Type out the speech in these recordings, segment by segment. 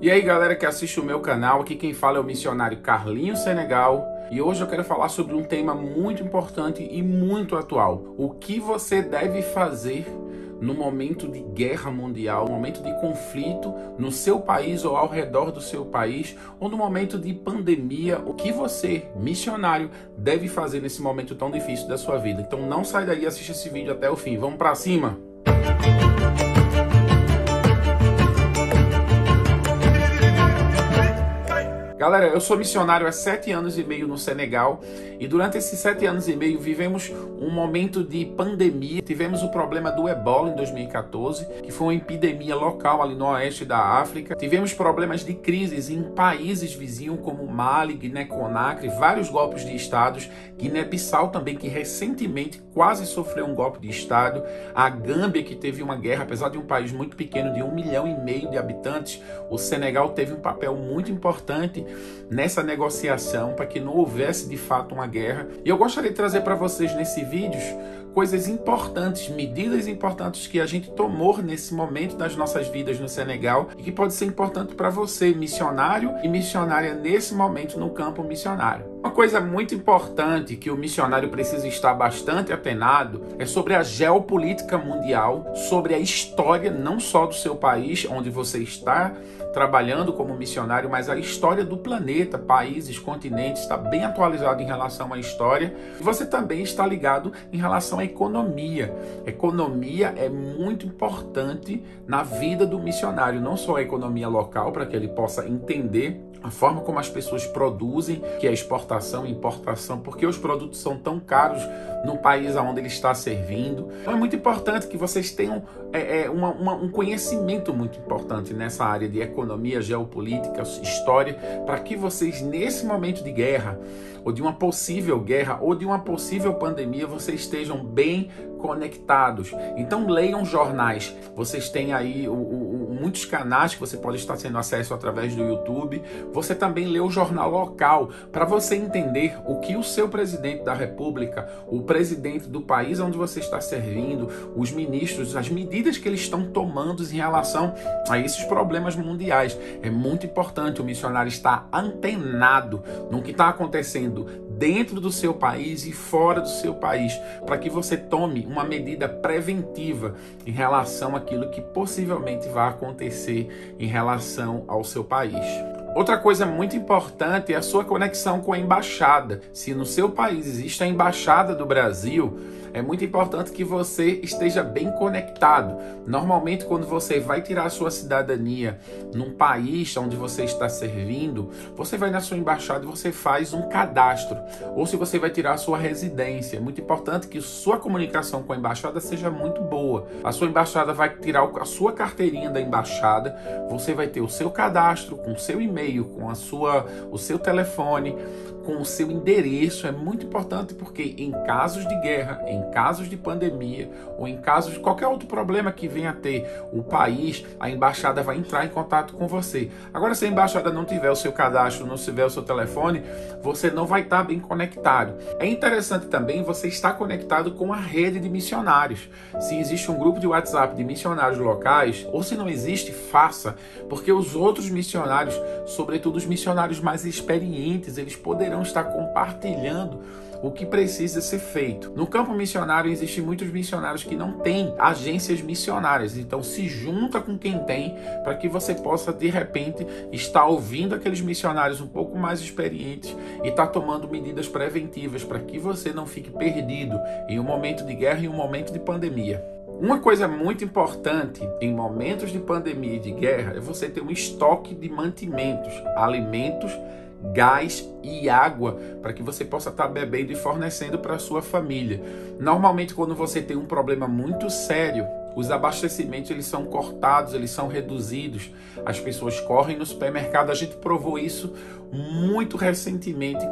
E aí, galera que assiste o meu canal, aqui quem fala é o missionário Carlinho Senegal. E hoje eu quero falar sobre um tema muito importante e muito atual. O que você deve fazer no momento de guerra mundial, no momento de conflito no seu país ou ao redor do seu país, ou no momento de pandemia, o que você, missionário, deve fazer nesse momento tão difícil da sua vida. Então não sai daí, assiste esse vídeo até o fim. Vamos para cima. Galera, eu sou missionário há sete anos e meio no Senegal e durante esses sete anos e meio vivemos um momento de pandemia. Tivemos o problema do ebola em 2014, que foi uma epidemia local ali no oeste da África. Tivemos problemas de crises em países vizinhos como Mali, Guiné-Conakry, vários golpes de estados, Guiné-Bissau também, que recentemente quase sofreu um golpe de estado, a Gâmbia, que teve uma guerra, apesar de um país muito pequeno, de um milhão e meio de habitantes, o Senegal teve um papel muito importante nessa negociação para que não houvesse de fato uma guerra. E eu gostaria de trazer para vocês nesse vídeo coisas importantes, medidas importantes que a gente tomou nesse momento das nossas vidas no Senegal e que pode ser importante para você, missionário e missionária nesse momento no campo missionário. Uma coisa muito importante que o missionário precisa estar bastante atenado é sobre a geopolítica mundial, sobre a história não só do seu país, onde você está trabalhando como missionário, mas a história do planeta, países, continentes, está bem atualizado em relação à história. E você também está ligado em relação à economia. Economia é muito importante na vida do missionário, não só a economia local, para que ele possa entender a forma como as pessoas produzem, que é exportação e importação, porque os produtos são tão caros no país aonde ele está servindo. Então é muito importante que vocês tenham é, é, uma, uma, um conhecimento muito importante nessa área de economia, geopolítica, história, para que vocês, nesse momento de guerra, ou de uma possível guerra, ou de uma possível pandemia, vocês estejam bem conectados. Então leiam jornais. Vocês têm aí o, o, muitos canais que você pode estar tendo acesso através do YouTube. Você também lê o jornal local para você entender o que o seu presidente da República, o presidente do país onde você está servindo, os ministros, as medidas que eles estão tomando em relação a esses problemas mundiais. É muito importante o missionário estar antenado no que está acontecendo dentro do seu país e fora do seu país, para que você tome uma medida preventiva em relação àquilo que possivelmente vai acontecer em relação ao seu país. Outra coisa muito importante é a sua conexão com a embaixada. Se no seu país existe a embaixada do Brasil, é muito importante que você esteja bem conectado. Normalmente, quando você vai tirar a sua cidadania num país onde você está servindo, você vai na sua embaixada e você faz um cadastro. Ou se você vai tirar a sua residência, é muito importante que sua comunicação com a embaixada seja muito boa. A sua embaixada vai tirar a sua carteirinha da embaixada, você vai ter o seu cadastro com o seu e-mail, com a sua, o seu telefone, com o seu endereço. É muito importante porque em casos de guerra, em casos de pandemia ou em casos de qualquer outro problema que venha a ter o país, a embaixada vai entrar em contato com você. Agora, se a embaixada não tiver o seu cadastro, não tiver o seu telefone, você não vai estar bem conectado. É interessante também você estar conectado com a rede de missionários. Se existe um grupo de WhatsApp de missionários locais, ou se não existe, faça, porque os outros missionários, sobretudo os missionários mais experientes, eles poderão estar compartilhando o que precisa ser feito. No campo missionário existem muitos missionários que não têm agências missionárias, então se junta com quem tem para que você possa de repente estar ouvindo aqueles missionários um pouco mais experientes e estar tá tomando medidas preventivas para que você não fique perdido em um momento de guerra e um momento de pandemia. Uma coisa muito importante em momentos de pandemia e de guerra é você ter um estoque de mantimentos, alimentos gás e água para que você possa estar bebendo e fornecendo para sua família. Normalmente, quando você tem um problema muito sério, os abastecimentos eles são cortados, eles são reduzidos. As pessoas correm no supermercado. A gente provou isso muito recentemente.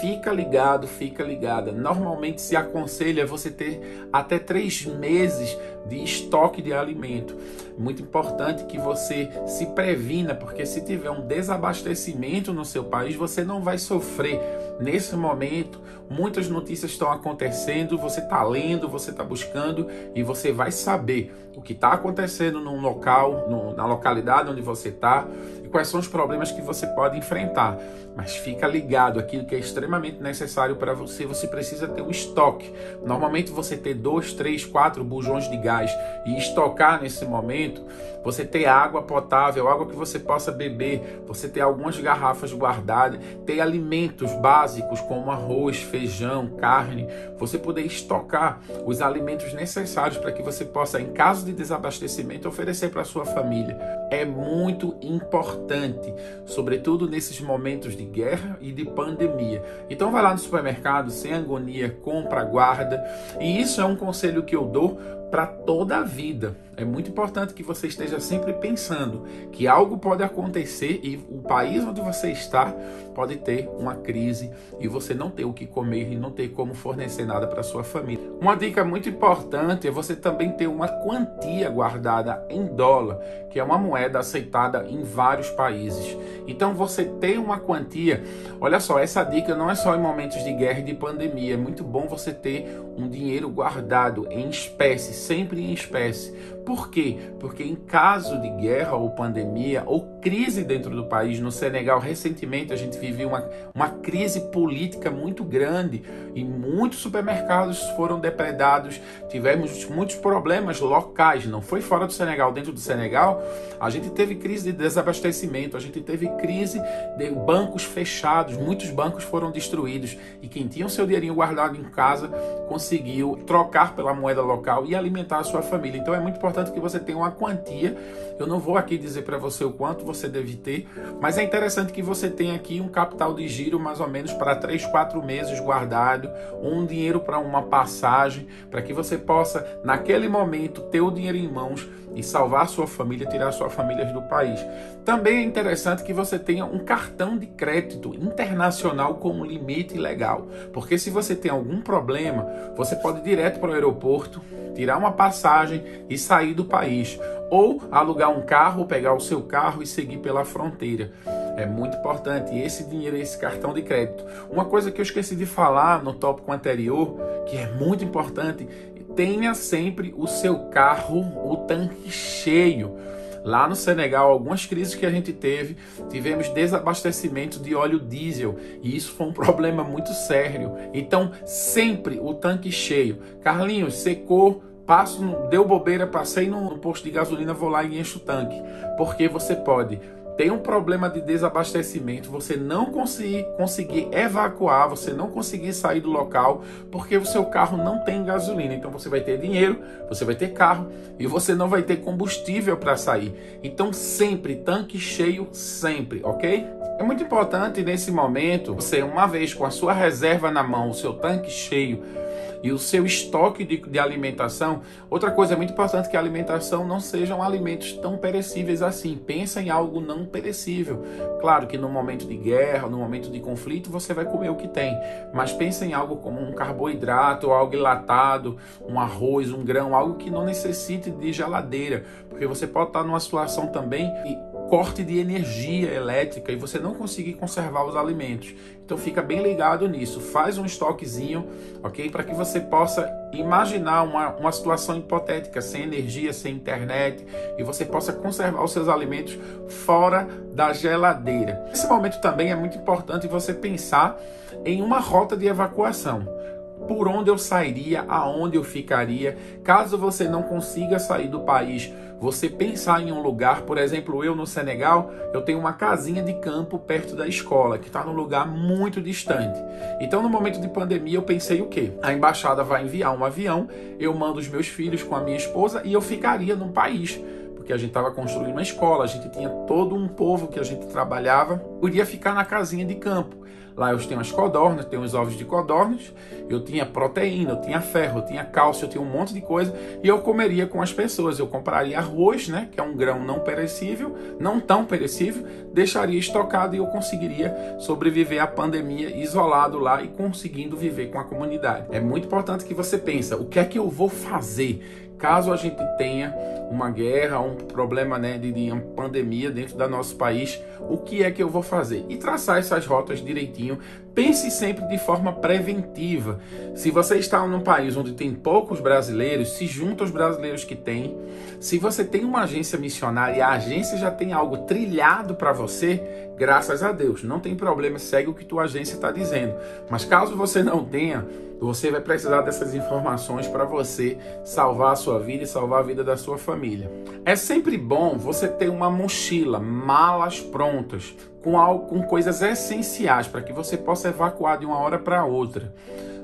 Fica ligado, fica ligada. Normalmente se aconselha você ter até três meses de estoque de alimento. Muito importante que você se previna, porque se tiver um desabastecimento no seu país, você não vai sofrer nesse momento. Muitas notícias estão acontecendo, você está lendo, você está buscando e você vai saber o que está acontecendo no local, no, na localidade onde você está e quais são os problemas que você pode enfrentar. Mas fica ligado, aquilo que é extremamente necessário para você, você precisa ter um estoque. Normalmente você ter dois, três, quatro bujões de gás e estocar nesse momento, você ter água potável, água que você possa beber, você ter algumas garrafas guardadas, ter alimentos básicos como arroz, feijão, carne, você poder estocar os alimentos necessários para que você possa, em caso de desabastecimento, oferecer para sua família. É muito importante, sobretudo nesses momentos de guerra e de pandemia. Então vai lá no supermercado sem agonia, compra, guarda. E isso é um conselho que eu dou para toda a vida. É muito importante que você esteja sempre pensando que algo pode acontecer e o país onde você está pode ter uma crise e você não ter o que comer e não ter como fornecer nada para sua família. Uma dica muito importante é você também ter uma quantia guardada em dólar, que é uma moeda aceitada em vários países. Então você tem uma quantia. Olha só, essa dica não é só em momentos de guerra e de pandemia. É muito bom você ter um dinheiro guardado em espécie, sempre em espécie. Por quê? Porque em caso de guerra ou pandemia ou crise dentro do país, no Senegal recentemente a gente viveu uma, uma crise política muito grande e muitos supermercados foram depredados, tivemos muitos problemas locais, não foi fora do Senegal, dentro do Senegal, a gente teve crise de desabastecimento, a gente teve crise de bancos fechados, muitos bancos foram destruídos e quem tinha o seu dinheirinho guardado em casa conseguiu trocar pela moeda local e alimentar a sua família. Então é muito importante que você tenha uma quantia. Eu não vou aqui dizer para você o quanto você deve ter, mas é interessante que você tenha aqui um capital de giro mais ou menos para 3, 4 meses guardado, um dinheiro para uma passagem, para que você possa, naquele momento, ter o dinheiro em mãos e salvar sua família, tirar sua família do país. Também é interessante que você tenha um cartão de crédito internacional com limite legal, porque se você tem algum problema, você pode ir direto para o aeroporto, tirar uma passagem e sair do país, ou alugar um carro, pegar o seu carro e seguir pela fronteira. É muito importante esse dinheiro, esse cartão de crédito. Uma coisa que eu esqueci de falar no tópico anterior, que é muito importante, tenha sempre o seu carro, o tanque cheio. Lá no Senegal, algumas crises que a gente teve, tivemos desabastecimento de óleo diesel e isso foi um problema muito sério. Então, sempre o tanque cheio. Carlinhos, secou, passo, deu bobeira, passei no posto de gasolina, vou lá e encho o tanque. Porque você pode tem um problema de desabastecimento, você não conseguir, conseguir evacuar, você não conseguir sair do local, porque o seu carro não tem gasolina. Então você vai ter dinheiro, você vai ter carro e você não vai ter combustível para sair. Então sempre tanque cheio, sempre, ok? É muito importante nesse momento você, uma vez com a sua reserva na mão, o seu tanque cheio, e o seu estoque de, de alimentação. Outra coisa muito importante que a alimentação não sejam alimentos tão perecíveis assim. Pensa em algo não perecível. Claro que no momento de guerra, no momento de conflito, você vai comer o que tem, mas pensa em algo como um carboidrato, algo enlatado, um arroz, um grão, algo que não necessite de geladeira, porque você pode estar numa situação também corte de energia elétrica e você não conseguir conservar os alimentos. Então fica bem ligado nisso. Faz um estoquezinho, ok? Para que você possa imaginar uma, uma situação hipotética, sem energia, sem internet, e você possa conservar os seus alimentos fora da geladeira. Nesse momento também é muito importante você pensar em uma rota de evacuação por onde eu sairia, aonde eu ficaria. Caso você não consiga sair do país, você pensar em um lugar, por exemplo, eu no Senegal, eu tenho uma casinha de campo perto da escola, que está num lugar muito distante. Então, no momento de pandemia, eu pensei o quê? A embaixada vai enviar um avião, eu mando os meus filhos com a minha esposa e eu ficaria no país porque a gente estava construindo uma escola, a gente tinha todo um povo que a gente trabalhava, podia ficar na casinha de campo. Lá eu tenho as codornas, tenho os ovos de codornas, eu tinha proteína, eu tinha ferro, eu tinha cálcio, eu tinha um monte de coisa e eu comeria com as pessoas. Eu compraria arroz, né, que é um grão não perecível, não tão perecível, deixaria estocado e eu conseguiria sobreviver à pandemia isolado lá e conseguindo viver com a comunidade. É muito importante que você pense, o que é que eu vou fazer? caso a gente tenha uma guerra, um problema né, de, de pandemia dentro do nosso país, o que é que eu vou fazer? E traçar essas rotas direitinho caminho. Pense sempre de forma preventiva. Se você está num país onde tem poucos brasileiros, se junta aos brasileiros que tem. Se você tem uma agência missionária e a agência já tem algo trilhado para você, graças a Deus, não tem problema, segue o que tua agência está dizendo. Mas caso você não tenha, você vai precisar dessas informações para você salvar a sua vida e salvar a vida da sua família. É sempre bom você ter uma mochila, malas prontas, com, algo, com coisas essenciais para que você possa evacuar de uma hora para outra.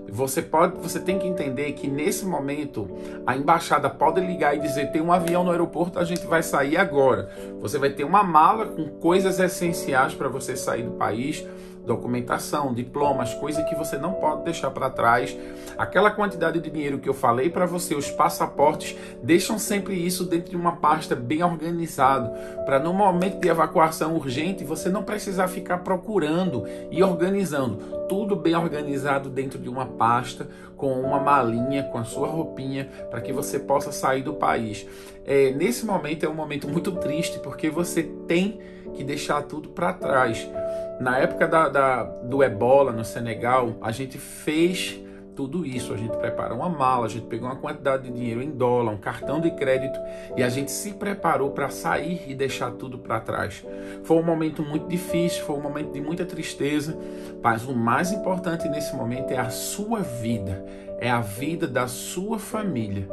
Você pode, você tem que entender que nesse momento a embaixada pode ligar e dizer tem um avião no aeroporto, a gente vai sair agora. Você vai ter uma mala com coisas essenciais para você sair do país documentação, diplomas, coisa que você não pode deixar para trás. Aquela quantidade de dinheiro que eu falei para você, os passaportes, deixam sempre isso dentro de uma pasta bem organizado, para no momento de evacuação urgente você não precisar ficar procurando e organizando. Tudo bem organizado dentro de uma pasta, com uma malinha, com a sua roupinha, para que você possa sair do país. É, nesse momento é um momento muito triste, porque você tem que deixar tudo para trás. Na época da, da, do ebola no Senegal, a gente fez tudo isso. A gente preparou uma mala, a gente pegou uma quantidade de dinheiro em dólar, um cartão de crédito e a gente se preparou para sair e deixar tudo para trás. Foi um momento muito difícil, foi um momento de muita tristeza, mas o mais importante nesse momento é a sua vida, é a vida da sua família.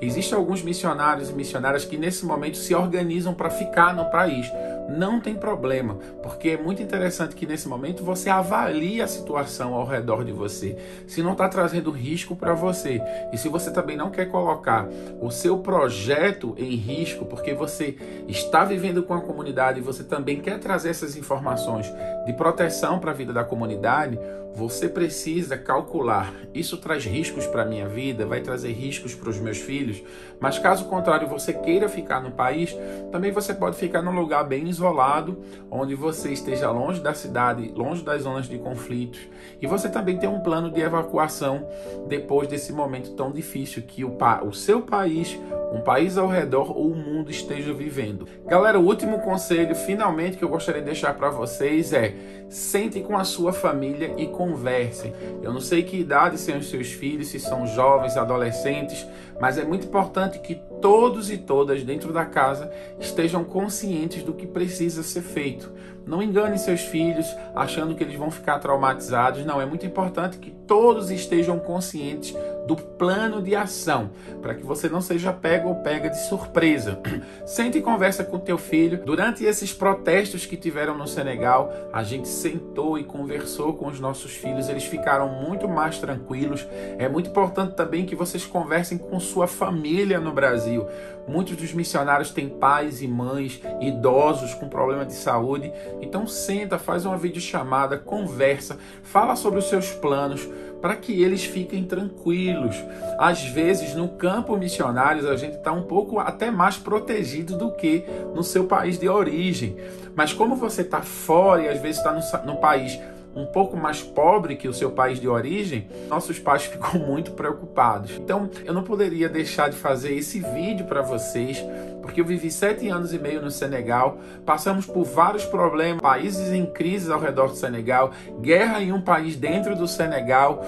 Existem alguns missionários e missionárias que nesse momento se organizam para ficar no país não tem problema, porque é muito interessante que nesse momento você avalie a situação ao redor de você, se não está trazendo risco para você e se você também não quer colocar o seu projeto em risco, porque você está vivendo com a comunidade e você também quer trazer essas informações de proteção para a vida da comunidade, você precisa calcular. Isso traz riscos para a minha vida, vai trazer riscos para os meus filhos, mas caso contrário você queira ficar no país, também você pode ficar num lugar bem isolado, onde você esteja longe da cidade, longe das zonas de conflitos, e você também tem um plano de evacuação depois desse momento tão difícil que o, o seu país, um país ao redor ou o mundo esteja vivendo. Galera, o último conselho, finalmente, que eu gostaria de deixar para vocês é: sente com a sua família e conversem. Eu não sei que idade são os seus filhos, se são jovens, adolescentes, mas é muito importante que todos e todas dentro da casa estejam conscientes do que precisa ser feito. Não engane seus filhos achando que eles vão ficar traumatizados. Não, é muito importante que todos estejam conscientes do plano de ação, para que você não seja pego ou pega de surpresa. Sente e conversa com teu filho. Durante esses protestos que tiveram no Senegal, a gente sentou e conversou com os nossos filhos, eles ficaram muito mais tranquilos. É muito importante também que vocês conversem com sua família no Brasil. Muitos dos missionários têm pais e mães idosos com problema de saúde. Então senta, faz uma videochamada, conversa, fala sobre os seus planos para que eles fiquem tranquilos. Às vezes, no campo missionário, a gente está um pouco até mais protegido do que no seu país de origem. Mas como você está fora e às vezes está no, no país um pouco mais pobre que o seu país de origem, nossos pais ficam muito preocupados. Então, eu não poderia deixar de fazer esse vídeo para vocês, porque eu vivi sete anos e meio no Senegal, passamos por vários problemas, países em crise ao redor do Senegal, guerra em um país dentro do Senegal,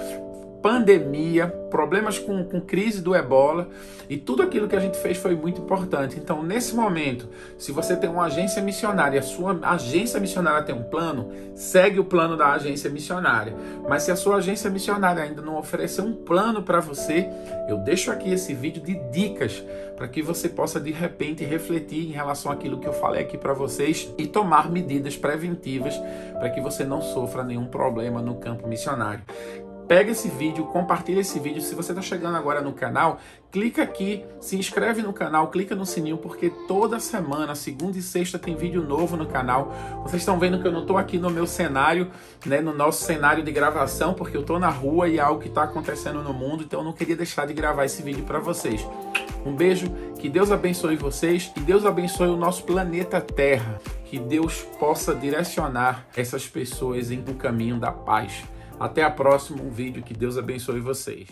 pandemia, problemas com, com crise do ebola e tudo aquilo que a gente fez foi muito importante. Então, nesse momento, se você tem uma agência missionária, a sua agência missionária tem um plano, segue o plano da agência missionária. Mas se a sua agência missionária ainda não oferecer um plano para você, eu deixo aqui esse vídeo de dicas para que você possa de repente refletir em relação àquilo que eu falei aqui para vocês e tomar medidas preventivas para que você não sofra nenhum problema no campo missionário pega esse vídeo, compartilha esse vídeo. Se você está chegando agora no canal, clica aqui, se inscreve no canal, clica no sininho, porque toda semana, segunda e sexta, tem vídeo novo no canal. Vocês estão vendo que eu não estou aqui no meu cenário, né, no nosso cenário de gravação, porque eu estou na rua e é algo que está acontecendo no mundo, então eu não queria deixar de gravar esse vídeo para vocês. Um beijo, que Deus abençoe vocês, que Deus abençoe o nosso planeta Terra, que Deus possa direcionar essas pessoas em um caminho da paz. Até a próximo vídeo. Que Deus abençoe vocês.